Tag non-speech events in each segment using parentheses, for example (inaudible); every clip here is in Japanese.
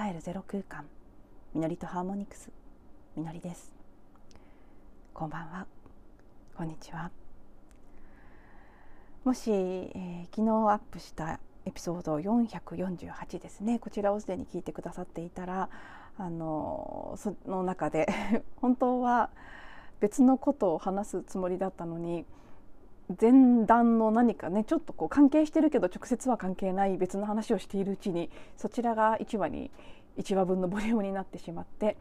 帰るゼロ空間。みのりとハーモニクス。みのりです。こんばんは。こんにちは。もし、えー、昨日アップしたエピソード448ですね。こちらをすでに聞いてくださっていたらあのその中で (laughs) 本当は別のことを話すつもりだったのに前段の何かねちょっとこう関係してるけど直接は関係ない別の話をしているうちにそちらが1話に1話分のボリュームになってしまって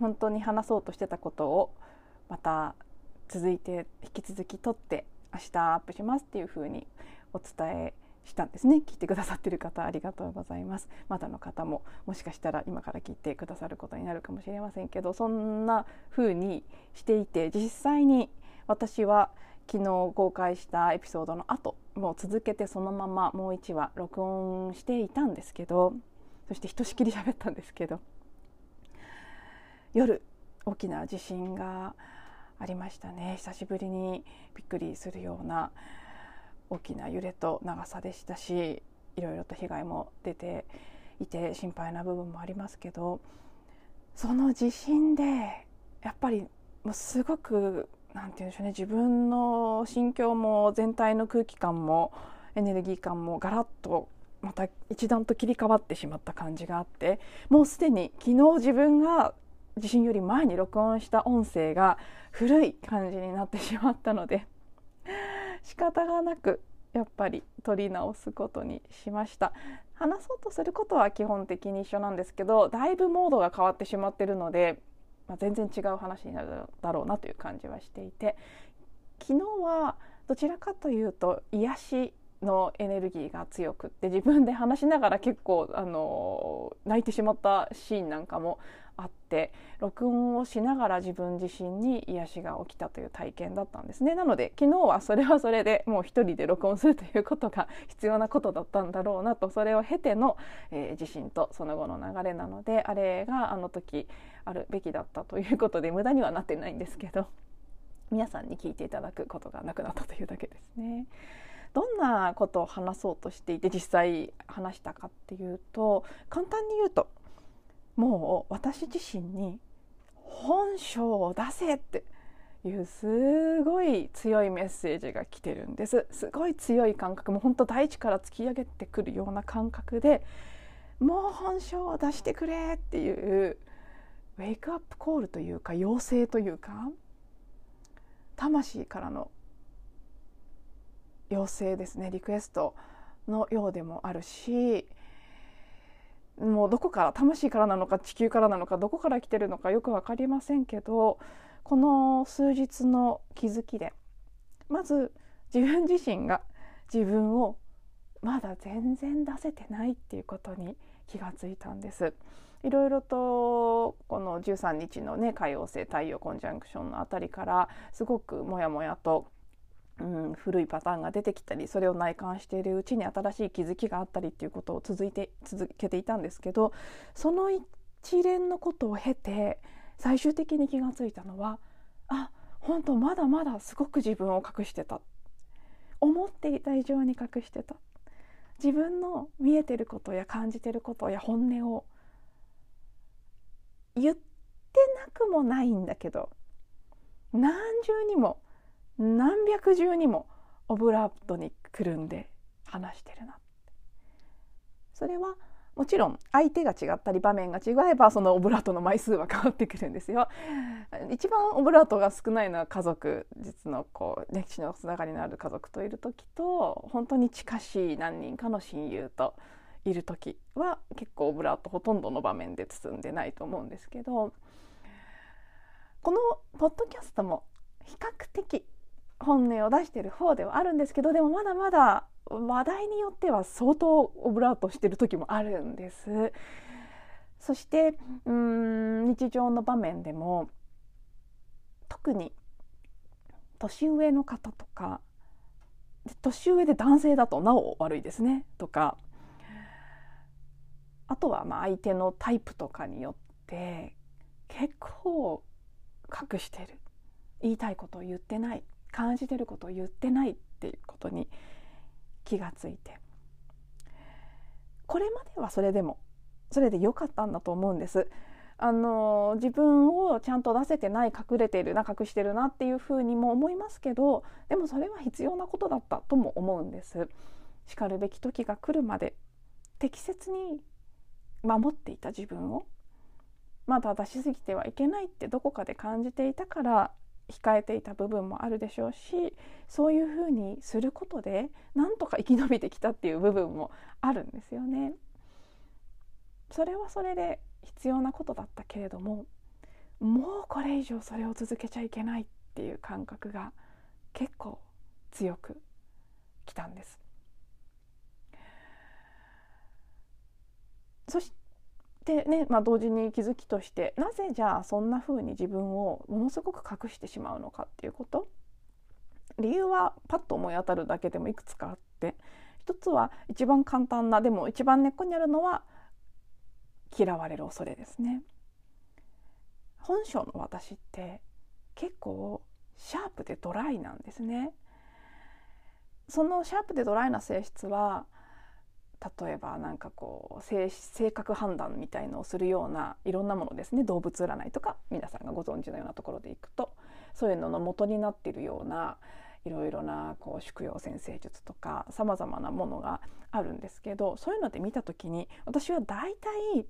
本当に話そうとしてたことをまた続いて引き続き撮って明日アップしますっていうふうにお伝えしたんですね。聞いてくださってる方ありがとうございます。まだの方ももしかしたら今から聞いてくださることになるかもしれませんけどそんな風にしていて実際に私は昨日公開したエピソードの後もう続けてそのままもう1話録音していたんですけどそしてひとしきり喋ったんですけど夜大きな地震がありましたね。久しぶりにびっくりするような大きな揺れと長さでしたしいろいろと被害も出ていて心配な部分もありますけどその地震でやっぱりもうすごくなんて言うんでしょうね自分の心境も全体の空気感もエネルギー感もガラッとまた一段と切り替わってしまった感じがあってもうすでに昨日自分が地震より前に録音した音声が古い感じになってしまったので仕方がなくやっぱり撮り直すことにしました。話そうとすることは基本的に一緒なんですけどだいぶモードが変わってしまってるのでまあ、全然違う話になるだろうなという感じはしていて昨日はどちらかというと癒しのエネルギーが強くって自分で話しながら結構あの泣いてしまったシーンなんかもあって録音をしながら自分自身に癒しが起きたという体験だったんですねなので昨日はそれはそれでもう一人で録音するということが必要なことだったんだろうなとそれを経ての、えー、地震とその後の流れなのであれがあの時あるべきだったということで無駄にはなってないんですけど皆さんに聞いていただくことがなくなったというだけですね。どんなことを話そうとしていて実際話したかっていうと簡単に言うともう私自身に本性を出せっていうすごい強いメッセージが来てるんです。すごい強い感覚。もうほんと大地から突き上げてくるような感覚でもう本性を出してくれっていうウェイクアップコールというか要請というか魂からの要請ですねリクエストのようでもあるしもうどこから魂からなのか地球からなのかどこから来てるのかよく分かりませんけどこの数日の気づきでまず自分自身が自分をまだ全然出せてないっていうことに気がついたんです。いろいろとこの13日のね海王星太陽コンジャンクションのあたりからすごくモヤモヤとうん、古いパターンが出てきたりそれを内観しているうちに新しい気づきがあったりっていうことを続いて続けていたんですけどその一連のことを経て最終的に気が付いたのはあ本当まだまだすごく自分を隠してた。思っていた以上に隠してた。自分の見えてることや感じてることや本音を言ってなくもないんだけど何重にも何百重にもオブラートにくるんで話してるなそれはもちろん相手が違ったり場面が違えばそのオブラートの枚数は変わってくるんですよ。(laughs) 一番オブラートが少ないのは家族実のこう歴史のつながりのある家族といる時と本当に近しい何人かの親友といる時は結構オブラートほとんどの場面で包んでないと思うんですけどこのポッドキャストも比較的本音を出してる方ではあるんですけどでもまだまだ話題によっては相当オブラートしてる時もあるんです。そしてうん日常の場面でも特に年上の方とか年上で男性だとなお悪いですねとか。あとはまあ相手のタイプとかによって結構隠してる。言いたいことを言ってない。感じてることを言ってないっていうことに気がついてこれまではそれでもそれで良かったんだと思うんです。あの自分をちゃんと出せてない隠れてるな隠してるなっていうふうにも思いますけどでもそれは必要なことだったとも思うんです。しかるべき時が来るまで適切に守っていた自分をまだ出しすぎてはいけないってどこかで感じていたから控えていた部分もあるでしょうしそういうふうにすることでなんとか生き延びてきたっていう部分もあるんですよね。それはそれで必要なことだったけれどももうこれ以上それを続けちゃいけないっていう感覚が結構強くきたんです。そしてね、まあ、同時に気づきとしてなぜじゃあそんな風に自分をものすごく隠してしまうのかっていうこと？理由はパッと思い当たるだけでもいくつかあって一つは一番簡単なでも一番根っこにあるのは嫌われる恐れですね。本性の私って結構シャープでドライなんですね。そのシャープでドライな性質は例えばなんかこう性格判断みたいのをするようないろんなものですね。動物占いとか皆さんがご存知のようなところでいくとそういうのの元になっているようないろいろなこう宿養先生術とかさまざまなものがあるんですけどそういうので見た時に私は大体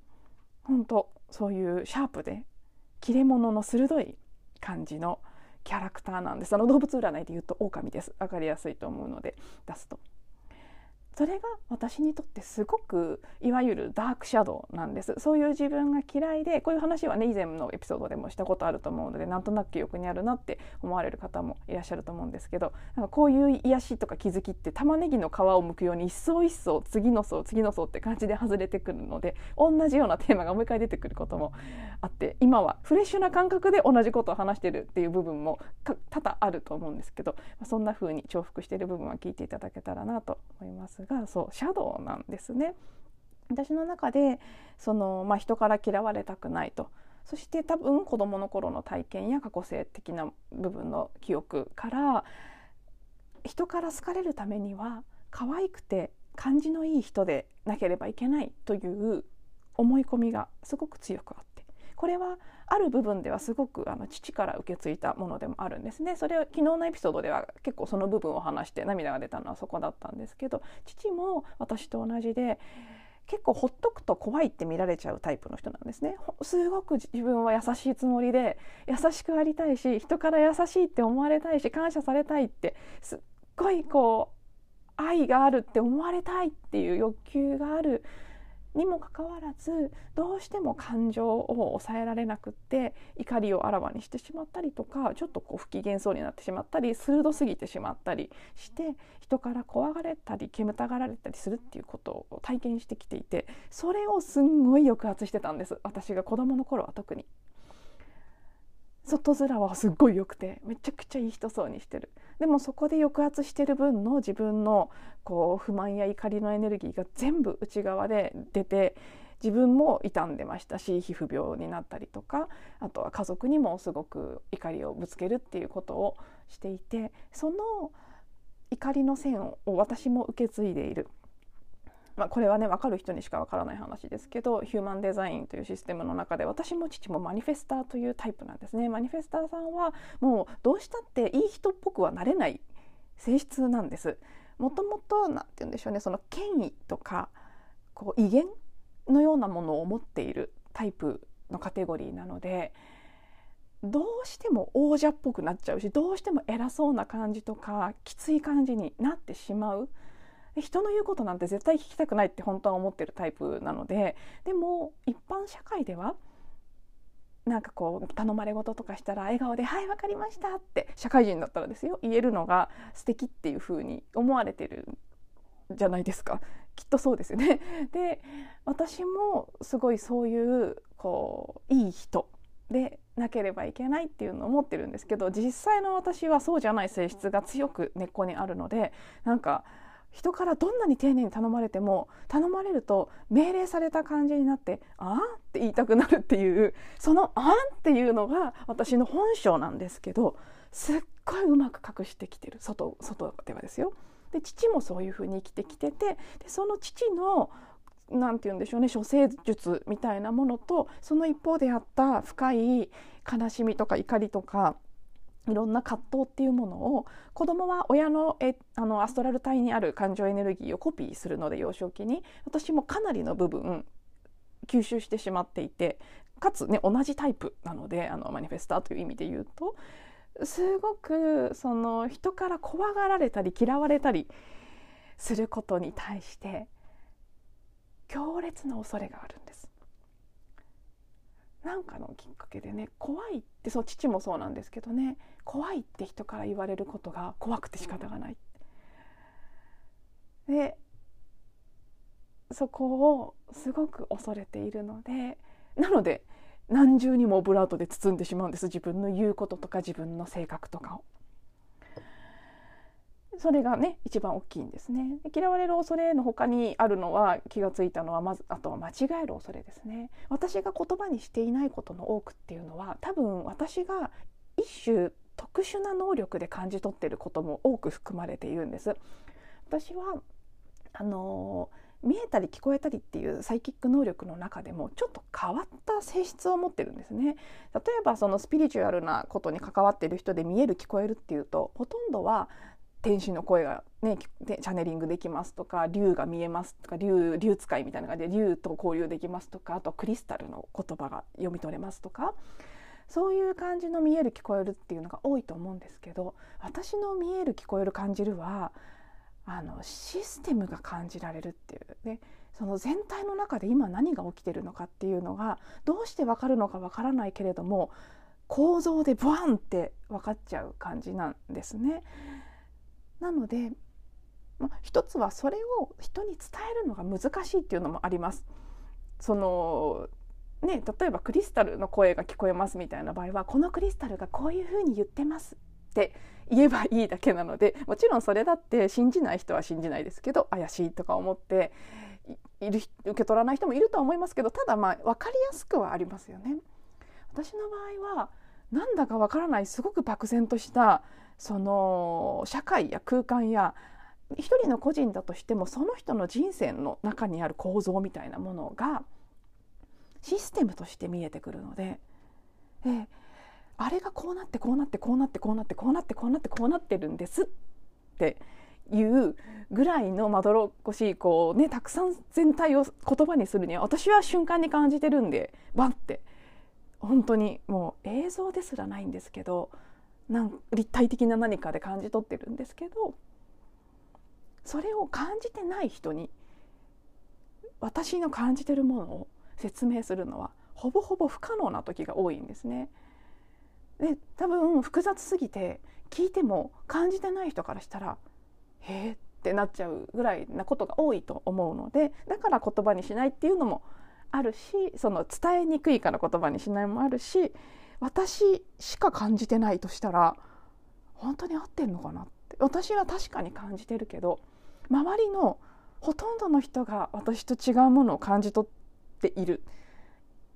本当そういうシャープで切れ者の鋭い感じのキャラクターなんです。あの動物占いで言うと狼です。分かりやすいと思うので出すと。それが私にとってすごくいわゆるダークシャドウなんです。そういう自分が嫌いでこういう話はね以前のエピソードでもしたことあると思うのでなんとなく記憶にあるなって思われる方もいらっしゃると思うんですけどなんかこういう癒しとか気づきって玉ねぎの皮を剥くように一層一層次の層次の層って感じで外れてくるので同じようなテーマがもう一回出てくることもあって今はフレッシュな感覚で同じことを話してるっていう部分も多々あると思うんですけどそんな風に重複している部分は聞いていただけたらなと思います。がそうシャドウなんですね。私の中でその、まあ、人から嫌われたくないとそして多分子どもの頃の体験や過去性的な部分の記憶から人から好かれるためには可愛くて感じのいい人でなければいけないという思い込みがすごく強くあってこれはある部分ではすごくあの父から受け継いだものでもあるんですね。それは昨日のエピソードでは結構その部分を話して涙が出たのはそこだったんですけど父も私と同じで結構ほっとくと怖いって見られちゃうタイプの人なんですね。すごく自分は優しいつもりで優しくありたいし人から優しいって思われたいし感謝されたいってすっごいこう愛があるって思われたいっていう欲求があるにもかかわらずどうしても感情を抑えられなくって怒りをあらわにしてしまったりとかちょっとこう不機嫌そうになってしまったり鋭すぎてしまったりして人から怖がれたり煙たがられたりするっていうことを体験してきていてそれをすんごい抑圧してたんです私が子供の頃は特に。外面はすっごい良くてめちゃくちゃいい人そうにしてるでもそこで抑圧してる分の自分のこう不満や怒りのエネルギーが全部内側で出て自分も傷んでましたし皮膚病になったりとかあとは家族にもすごく怒りをぶつけるっていうことをしていてその怒りの線を私も受け継いでいる。まあ、これはね分かる人にしか分からない話ですけどヒューマンデザインというシステムの中で私も父もマニフェスターというタイプなんですね。マニフェスターさんはもうどうしたっていい人っぽくはなれない性質なんです。もともと何て言うんでしょうねその権威とかこう威厳のようなものを持っているタイプのカテゴリーなのでどうしても王者っぽくなっちゃうしどうしても偉そうな感じとかきつい感じになってしまう。人の言うことなんて絶対聞きたくないって本当は思ってるタイプなのででも一般社会ではなんかこう頼まれ事とかしたら笑顔で「はい分かりました」って社会人だったらですよ言えるのが素敵っていう風に思われてるじゃないですかきっとそうですよね。(laughs) で私もすごいそういうこういい人でなければいけないっていうのを思ってるんですけど実際の私はそうじゃない性質が強く根っこにあるのでなんか人からどんなに丁寧に頼まれても頼まれると命令された感じになって「あん?」って言いたくなるっていうその「あん?」っていうのが私の本性なんですけどすっごいうまく隠してきてる外外ではですよ。で父もそういうふうに生きてきててでその父のなんて言うんでしょうね処世術みたいなものとその一方であった深い悲しみとか怒りとかいろんな葛藤っていうものを子供は親のえあのアストラル体にある感情エネルギーをコピーするので幼少期に私もかなりの部分吸収してしまっていてかつね同じタイプなのであのマニフェスターという意味で言うとすごくその人から怖がられたり嫌われたりすることに対して強烈な恐れがあるんです。なんかのきっかけでね怖いってそう父もそうなんですけどね怖いって人から言われることが怖くて仕方がない。でそこをすごく恐れているのでなので何重にもオブラートで包んでしまうんです自分の言うこととか自分の性格とかを。それがね一番大きいんですね。嫌われる恐れの他にあるのは気がついたのはまずあとは間違える恐れですね。私が言葉にしていないことの多くっていうのは多分私が一種特殊な能力で感じ取っていることも多く含まれているんです。私はあの見えたり聞こえたりっていうサイキック能力の中でもちょっと変わった性質を持ってるんですね。例えばそのスピリチュアルなことに関わっている人で見える聞こえるっていうとほとんどは天使の声がねチャネリングできますとか竜が見えますとか竜竜使いみたいな感じで竜と交流できますとかあとクリスタルの言葉が読み取れますとかそういう感じの見える聞こえるっていうのが多いと思うんですけど私の見える聞こえる感じるはあのシステムが感じられるっていうねその全体の中で今何が起きてるのかっていうのがどうして分かるのか分からないけれども構造でブワンって分かっちゃう感じなんですね。なので、ま一つはそれを人に伝えるのが難しいっていうのもあります。そのね、例えばクリスタルの声が聞こえますみたいな場合はこのクリスタルがこういうふうに言ってますって言えばいいだけなのでもちろんそれだって信じない人は信じないですけど怪しいとか思っている受け取らない人もいるとは思いますけどただまあ分かりやすくはありますよね。私の場合はなんだかわからないすごく漠然としたその社会や空間や一人の個人だとしてもその人の人生の中にある構造みたいなものがシステムとして見えてくるのでであれがこうなってこうなってこうなってこうなってこうなってこうなってこうなってるんですっていうぐらいのまどろっこしいこうねたくさん全体を言葉にするには私は瞬間に感じてるんでバンって。本当にもう映像ですらないんですけどなん立体的な何かで感じ取ってるんですけどそれを感じてない人に私の感じてるものを説明するのはほぼほぼ不可能な時が多いんですね。で多分複雑すぎて聞いても感じてない人からしたら「へえ」ってなっちゃうぐらいなことが多いと思うのでだから言葉にしないっていうのもあるしその伝えにくいから言葉にしないもあるし私しか感じてないとしたら本当に合ってんのかなって。私は確かに感じてるけど周りのほとんどの人が私と違うものを感じ取っている。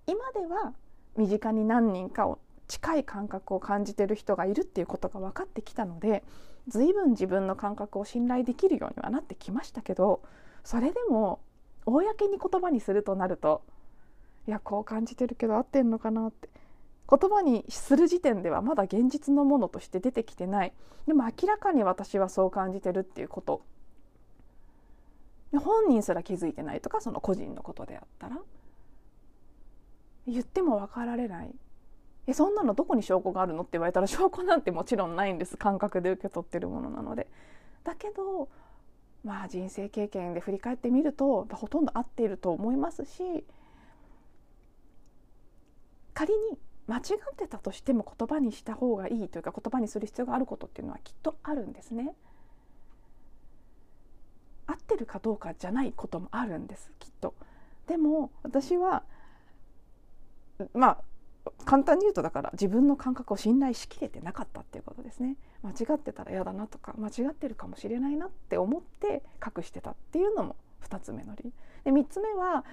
今では身近に何人かを近い感覚を感じてる人がいるっていうことが分かってきたので随分自分の感覚を信頼できるようにはなってきましたけどそれでも公に言葉にするとなるといやこう感じてるけど合ってんのかなって。言葉にする時点ではまだ現実のものとして出てきてない。でも明らかに私はそう感じてるっていうこと。本人すら気づいてないとかその個人のことであったら。言っても分かられない。えそんなのどこに証拠があるのって言われたら証拠なんてもちろんないんです。感覚で受け取ってるものなので。だけどまあ人生経験で振り返ってみるとほとんど合っていると思いますし仮に間違ってたとしても言葉にした方がいいというか言葉にする必要があることっていうのはきっとあるんですね。合ってるかどうかじゃないこともあるんですきっと。でも私はまあ簡単に言うとだから自分の感覚を信頼しきれてなかったっていうことですね。間違ってたら嫌だなとか間違ってるかもしれないなって思って隠してたっていうのも2つ目の理。由で3つ目は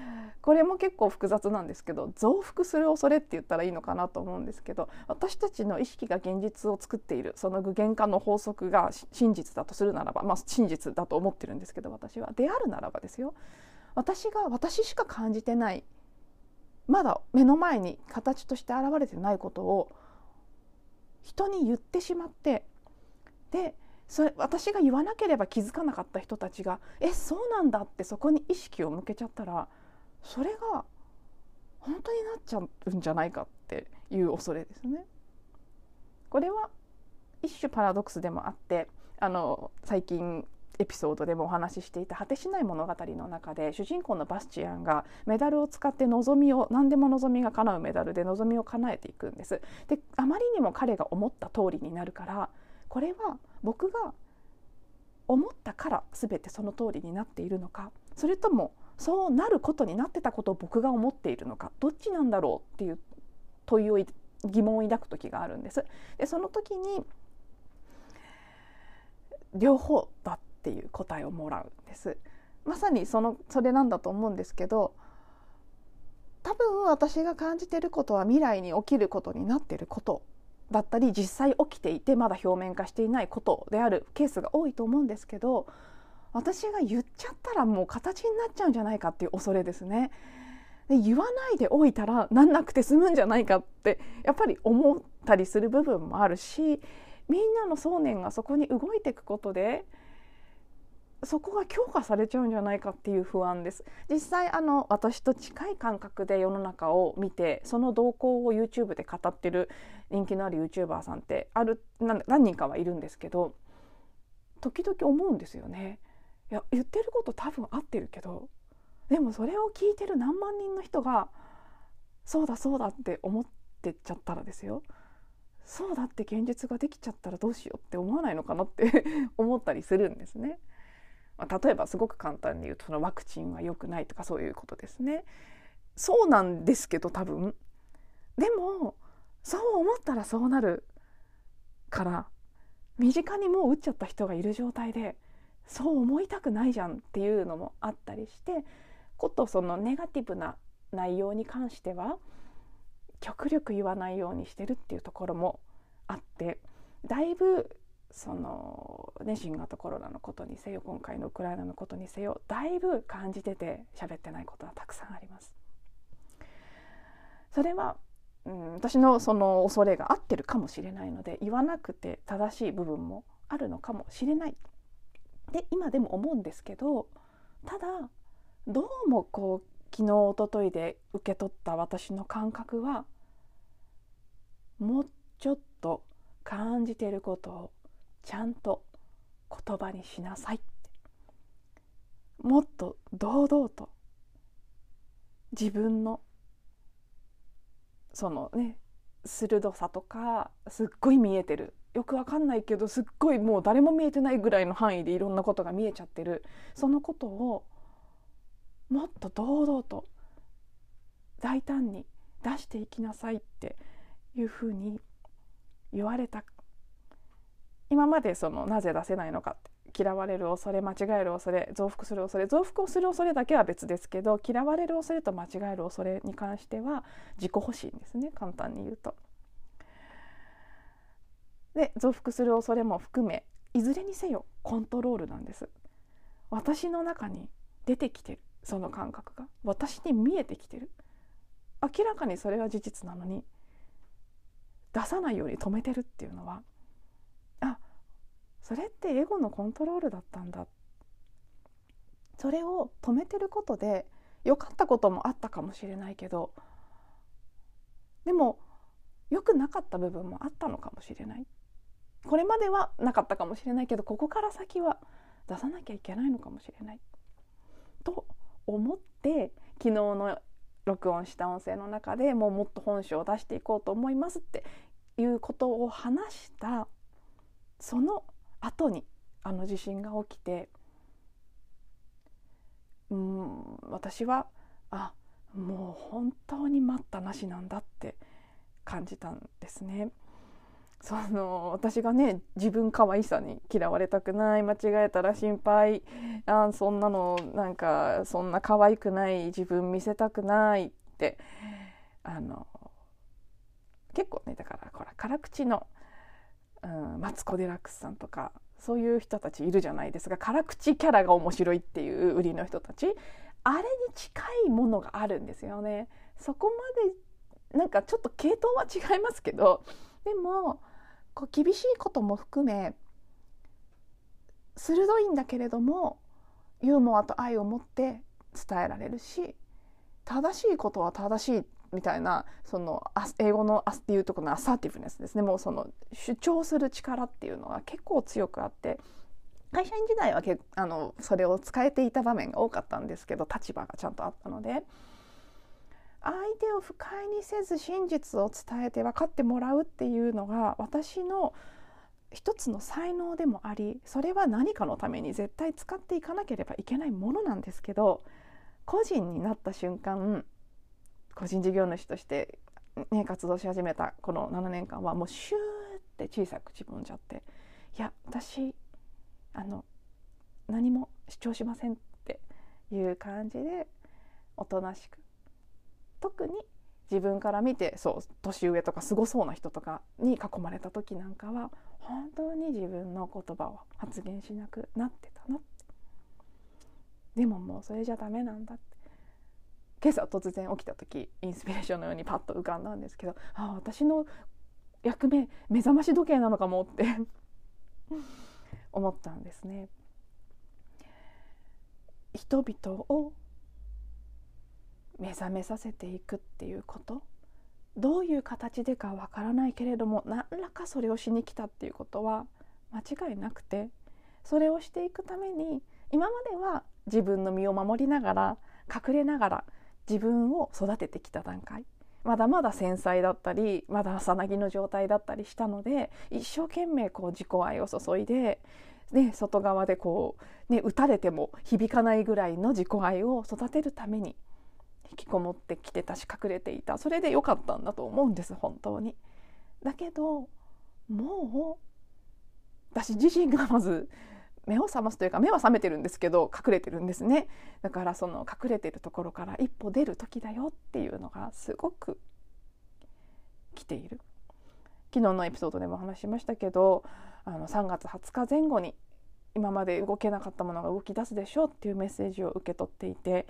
これも結構複雑なんですけど増幅する恐れって言ったらいいのかなと思うんですけど私たちの意識が現実を作っているその具現化の法則が真実だとするならばまあ真実だと思ってるんですけど私は。であるならばですよ。私が私しか感じてないまだ目の前に形として現れてないことを人に言ってしまってでそれ私が言わなければ気づかなかった人たちが「えそうなんだ」ってそこに意識を向けちゃったらそれが本当になっちゃうんじゃないかっていう恐れですね。これは一種パラドックスでもあってあの最近エピソードでもお話ししていた果てしない物語の中で主人公のバスチアンがメダルを使って望みを何でも望みが叶うメダルで望みを叶えていくんです。であまりにも彼が思った通りになるからこれは僕が思ったから全てその通りになっているのかそれともそうなることになってたことを僕が思っているのかどっちなんだろうっていう問いを疑問を抱く時があるんです。でその時に両方だっっていう答えをもらうんですまさにそのそれなんだと思うんですけど多分私が感じてることは未来に起きることになってることだったり実際起きていてまだ表面化していないことであるケースが多いと思うんですけど私が言っちゃったらもう形になっちゃうんじゃないかっていう恐れですね。で言わないでおいたらなんなくて済むんじゃないかってやっぱり思ったりする部分もあるしみんなの想念がそこに動いていくことでそこが強化されちゃうんじゃないかっていう不安です。実際あの私と近い感覚で世の中を見てその動向を YouTube で語ってる人気のある YouTuber さんってある何人かはいるんですけど時々思うんですよね。いや言ってること多分合ってるけどでもそれを聞いてる何万人の人がそうだそうだって思ってっちゃったらですよ。そうだって現実ができちゃったらどうしようって思わないのかなって (laughs) 思ったりするんですね。まあ、例えばすごく簡単に言うとそのワクチンは良くないとかそういうことですね。そうなんですけど多分でもそう思ったらそうなるから身近にもう打っちゃった人がいる状態でそう思いたくないじゃんっていうのもあったりしてことそのネガティブな内容に関しては極力言わないようにしてるっていうところもあってだいぶそのね新型コロナのことにせよ今回のウクライナのことにせよだいぶ感じてて喋ってないことはたくさんあります。それは、うん、私のその恐れが合ってるかもしれないので言わなくて正しい部分もあるのかもしれないで今でも思うんですけどただどうもこう昨日おとといで受け取った私の感覚はもうちょっと感じてることをちゃんと言葉にしなさいって。もっと堂々と自分のそのね鋭さとかすっごい見えてる。よくわかんないけどすっごいもう誰も見えてないぐらいの範囲でいろんなことが見えちゃってる。そのことをもっと堂々と大胆に出していきなさいっていうふうに言われた今までそのなぜ出せないのかって嫌われる恐れ間違える恐れ増幅する恐れ増幅をする恐れだけは別ですけど嫌われる恐れと間違える恐れに関しては自己保身ですね簡単に言うと。で増幅する恐れも含めいずれにせよコントロールなんです。私の中に出てきてるその感覚が私に見えてきてる明らかにそれは事実なのに出さないように止めてるっていうのはそれってエゴのコントロールだったんだ。それを止めてることで良かったこともあったかもしれないけど。でも良くなかった部分もあったのかもしれない。これまではなかったかもしれないけどここから先は出さなきゃいけないのかもしれない。と思って昨日の録音した音声の中でもうもっと本性を出していこうと思いますっていうことを話した。その後にあの地震が起きてうん私はあもう本当に待ったなしなんだって感じたんですね。その私がね自分可愛さに嫌われたくない間違えたら心配あそんなのなんかそんな可愛くない自分見せたくないってあの結構ねだからほら辛口のうん、マツコ・デラックスさんとかそういう人たちいるじゃないですか。辛口キャラが面白いっていう売りの人たち。あれに近いものがあるんですよね。そこまでなんかちょっと系統は違いますけど。でもこう厳しいことも含め鋭いんだけれどもユーモアと愛を持って伝えられるし正しいことは正しいみたいなその英語の「アス」っていうところのアサーティブネスですね。もうその主張する力っていうのが結構強くあって会社員時代はけあのそれを使えていた場面が多かったんですけど立場がちゃんとあったので相手を不快にせず真実を伝えて分かってもらうっていうのが私の一つの才能でもありそれは何かのために絶対使っていかなければいけないものなんですけど個人になった瞬間個人事業主として、ね、活動し始めたこの7年間はもうシューって小さく自分じゃっていや私あの何も主張しませんっていう感じでおとなしく特に自分から見てそう年上とかすごそうな人とかに囲まれた時なんかは本当に自分の言葉を発言しなくなってたなて。でももうそれじゃダメなんだって。今朝突然起きた時インスピレーションのようにパッと浮かんだんですけどああ私の役目目覚まし時計なのかもって (laughs) 思ったんですね。人々を目覚めさせていくっていうことどういう形でかわからないけれども何らかそれをしに来たっていうことは間違いなくてそれをしていくために今までは自分の身を守りながら隠れながら自分を育ててきた段階まだまだ繊細だったりまださなぎの状態だったりしたので一生懸命こう自己愛を注いで、ね、外側でこう、ね、打たれても響かないぐらいの自己愛を育てるために引きこもってきてたし隠れていたそれで良かったんだと思うんです本当に。だけどもう私自身がまず目を覚ますというか目は覚めてるんですけど隠れてるんですね。だからその隠れてるところから一歩出る時だよっていうのがすごく来ている。昨日のエピソードでも話しましたけどあの3月20日前後に今まで動けなかったものが動き出すでしょうっていうメッセージを受け取っていて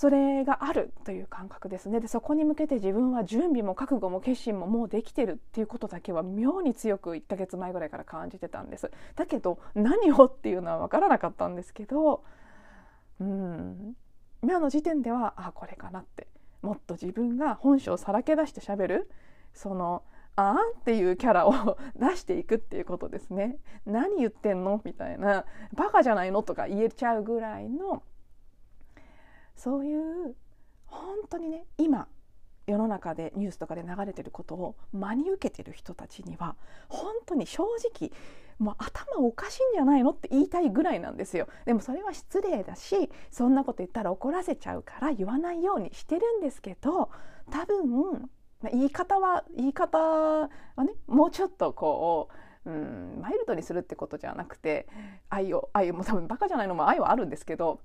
それがあるという感覚ですね。でそこに向けて自分は準備も覚悟も決心ももうできてるっていうことだけは妙に強く1ヶ月前ぐらいから感じてたんです。だけど何をっていうのは分からなかったんですけどうん。今の時点ではあこれかなって。もっと自分が本性をさらけ出してしゃべる。そのあんっていうキャラを (laughs) 出していくっていうことですね。何言ってんの？みたいな。バカじゃないの？とか言えちゃうぐらいのそういう本当にね今世の中でニュースとかで流れてることを真に受けてる人たちには本当に正直もう頭おかしいんじゃないのって言いたいぐらいなんですよ。でもそれは失礼だしそんなこと言ったら怒らせちゃうから言わないようにしてるんですけど多分、ま、言い方は言い方はねもうちょっとこううんマイルドにするってことじゃなくて愛を愛も多分バカじゃないのも愛はあるんですけど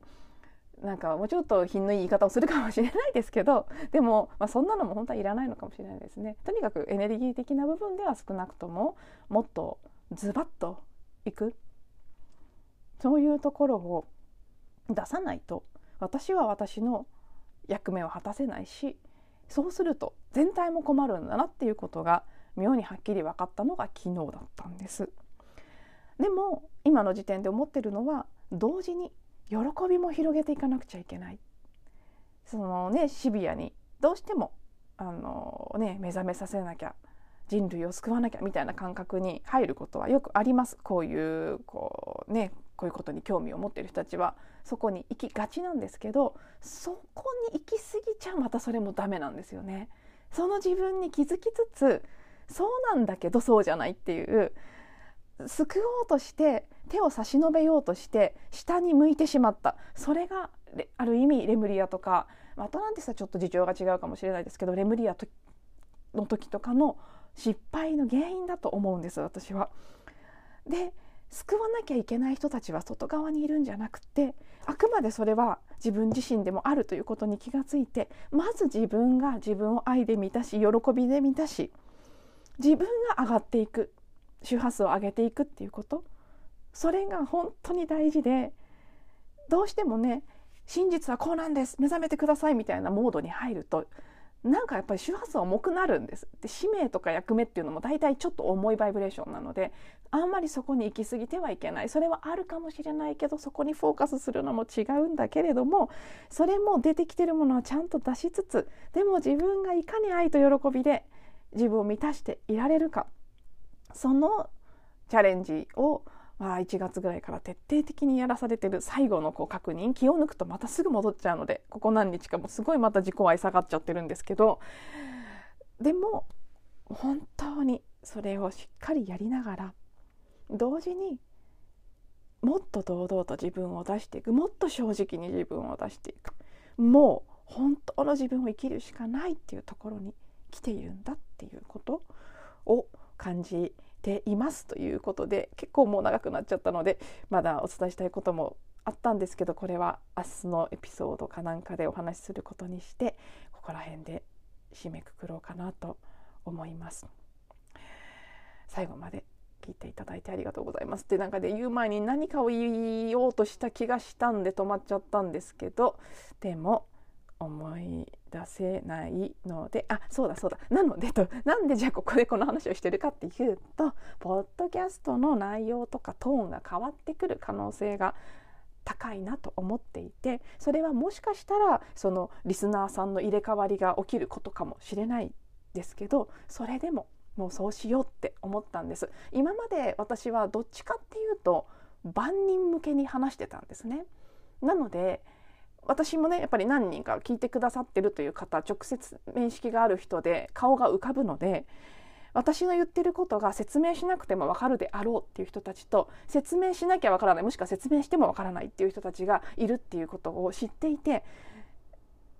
なんかもうちょっと品のいい言い方をするかもしれないですけど (laughs) でも、まあ、そんなのも本当はいらないのかもしれないですね。とにかくエネルギー的な部分では少なくとももっとズバッといくそういうところを出さないと私は私の役目を果たせないしそうすると全体も困るんだなっていうことが妙にはっきり分かったのが昨日だったんです。でも今の時点で思ってるのは同時に喜びも広げていかなくちゃいけない。そのねシビアにどうしてもあの、ね、目覚めさせなきゃ人類を救わなきゃみたいな感覚に入ることはよくあります。こういうこうねこういうことに興味を持っている人たちは。そこに行きがちなんですけどそこに行き過ぎちゃまたそれもダメなんですよね。その自分に気づきつつそうなんだけどそうじゃないっていう救おうとして手を差し伸べようとして下に向いてしまったそれがある意味レムリアとかアトランティスはちょっと事情が違うかもしれないですけどレムリアの時とかの失敗の原因だと思うんです私は。で救わなきゃいけない人たちは外側にいるんじゃなくてあくまでそれは自分自身でもあるということに気がついてまず自分が自分を愛で満たし喜びで満たし自分が上がっていく周波数を上げていくっていうこと。それが本当に大事でどうしてもね真実はこうなんです目覚めてくださいみたいなモードに入るとなんかやっぱり周波数は重くなるんです。で使命とか役目っていうのも大体ちょっと重いバイブレーションなのであんまりそこに行き過ぎてはいけない。それはあるかもしれないけどそこにフォーカスするのも違うんだけれどもそれも出てきてるものはちゃんと出しつつでも自分がいかに愛と喜びで自分を満たしていられるかそのチャレンジをまあ、1月ぐらいから徹底的にやらされてる最後のこう確認気を抜くとまたすぐ戻っちゃうのでここ何日かもすごいまた自己愛下がっちゃってるんですけどでも本当にそれをしっかりやりながら同時にもっと堂々と自分を出していく。もっと正直に自分を出していく。もう本当の自分を生きるしかないっていうところに来ているんだっていうことを感じていますということで結構もう長くなっちゃったのでまだお伝えしたいこともあったんですけどこれは明日のエピソードかなんかでお話しすることにしてここら辺で締めくくろうかなと思います。最後まで聞いていただいてありがとうございますってなんかで言う前に何かを言おうとした気がしたんで止まっちゃったんですけどでも思い出せないのであそうだそうだ。なのでとなんでじゃあここでこの話をしてるかっていうとポッドキャストの内容とかトーンが変わってくる可能性が高いなと思っていてそれはもしかしたらそのリスナーさんの入れ替わりが起きることかもしれないですけどそれでももうそうしようって思ったんです。今まで私はどっちかっていうと万人向けに話してたんですね。なので私もねやっぱり何人か聞いてくださってるという方直接面識がある人で顔が浮かぶので私の言ってることが説明しなくても分かるであろうっていう人たちと説明しなきゃ分からないもしくは説明しても分からないっていう人たちがいるっていうことを知っていて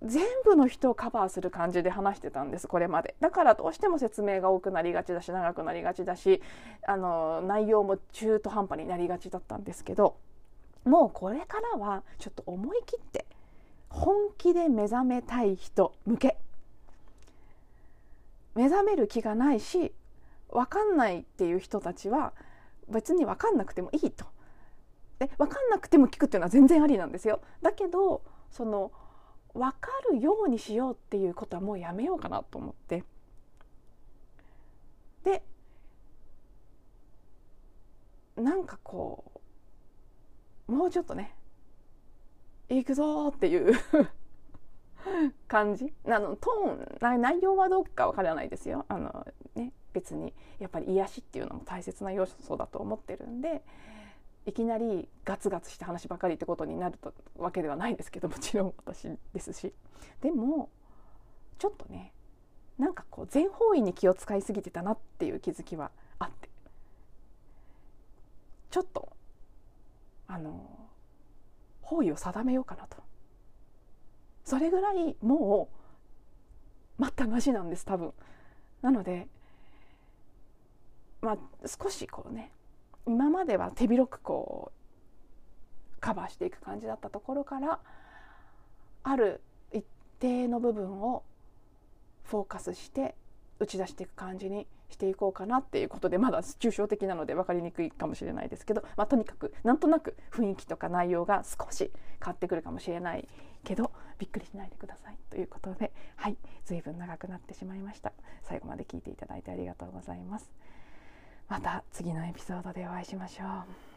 全部の人をカバーする感じで話してたんですこれまで。だからどうしても説明が多くなりがちだし長くなりがちだしあの内容も中途半端になりがちだったんですけどもうこれからはちょっと思い切って本気で目覚めたい人向け目覚める気がないし分かんないっていう人たちは別に分かんなくてもいいと。で分かんなくても聞くっていうのは全然ありなんですよ。だけどその分かるようにしようっていうことはもうやめようかなと思ってでなんかこうもうちょっとね行くぞっていう (laughs) 感じ。あのトーン内容はどうかわからないですよ。あの、ね、別にやっぱり癒しっていうのも大切な要素だと思ってるんでいきなりガツガツした話ばかりってことになるわけではないですけどもちろん私ですし。でもちょっとねなんかこう全方位に気を使いすぎてたなっていう気づきはあって。ちょっとあの方位を定めようかなと。それぐらいもう待ったなしなんです多分。なのでまあ少しこうね今までは手広くこうカバーしていく感じだったところからある一定の部分をフォーカスして打ち出していく感じにしていこうかなっていうことでまだ抽象的なので分かりにくいかもしれないですけど、まあ、とにかくなんとなく雰囲気とか内容が少し変わってくるかもしれないけどびっくりしないでくださいということではい随分長くなってしまいました。最後まで聞いていただいてありがとうございます。また次のエピソードでお会いしましょう。